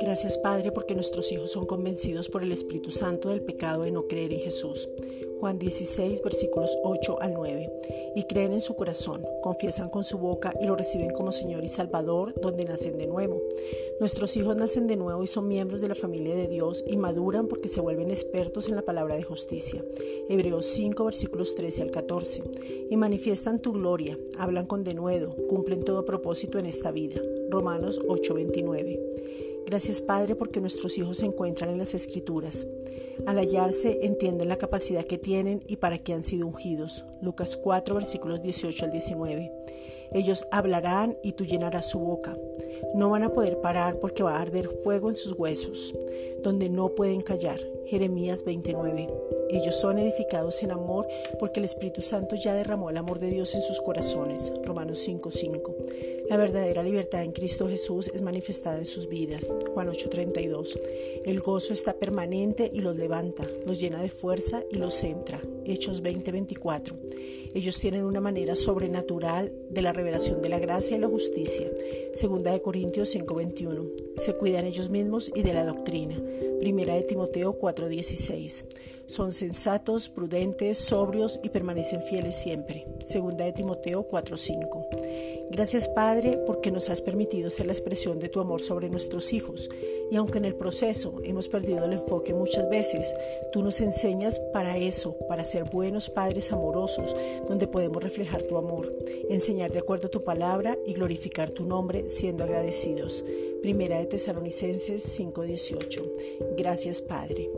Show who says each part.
Speaker 1: Gracias Padre porque nuestros hijos son convencidos por el Espíritu Santo del pecado de no creer en Jesús. Juan 16 versículos 8 al 9. Y creen en su corazón, confiesan con su boca y lo reciben como Señor y Salvador, donde nacen de nuevo. Nuestros hijos nacen de nuevo y son miembros de la familia de Dios y maduran porque se vuelven expertos en la palabra de justicia. Hebreos 5 versículos 13 al 14. Y manifiestan tu gloria, hablan con denuedo, cumplen todo propósito en esta vida. Romanos 8 29. Gracias Padre porque nuestros hijos se encuentran en las escrituras. Al hallarse entienden la capacidad que tienen y para qué han sido ungidos. Lucas 4 versículos 18 al 19. Ellos hablarán y tú llenarás su boca. No van a poder parar porque va a arder fuego en sus huesos, donde no pueden callar. Jeremías 29. Ellos son edificados en amor porque el Espíritu Santo ya derramó el amor de Dios en sus corazones. Romanos 5:5. La verdadera libertad en Cristo Jesús es manifestada en sus vidas. Juan 8:32. El gozo está permanente y los levanta, los llena de fuerza y los centra. Hechos 20:24. Ellos tienen una manera sobrenatural de la revelación de la gracia y la justicia. Segunda de Corintios 5:21. Se cuidan ellos mismos y de la doctrina. Primera de Timoteo 4:16. Son sensatos, prudentes, sobrios y permanecen fieles siempre. Segunda de Timoteo 4:5. Gracias Padre porque nos has permitido ser la expresión de tu amor sobre nuestros hijos y aunque en el proceso hemos perdido el enfoque muchas veces, tú nos enseñas para eso, para ser buenos padres amorosos, donde podemos reflejar tu amor, enseñar de acuerdo a tu palabra y glorificar tu nombre siendo agradecidos. Primera de Tesalonicenses 5:18. Gracias Padre.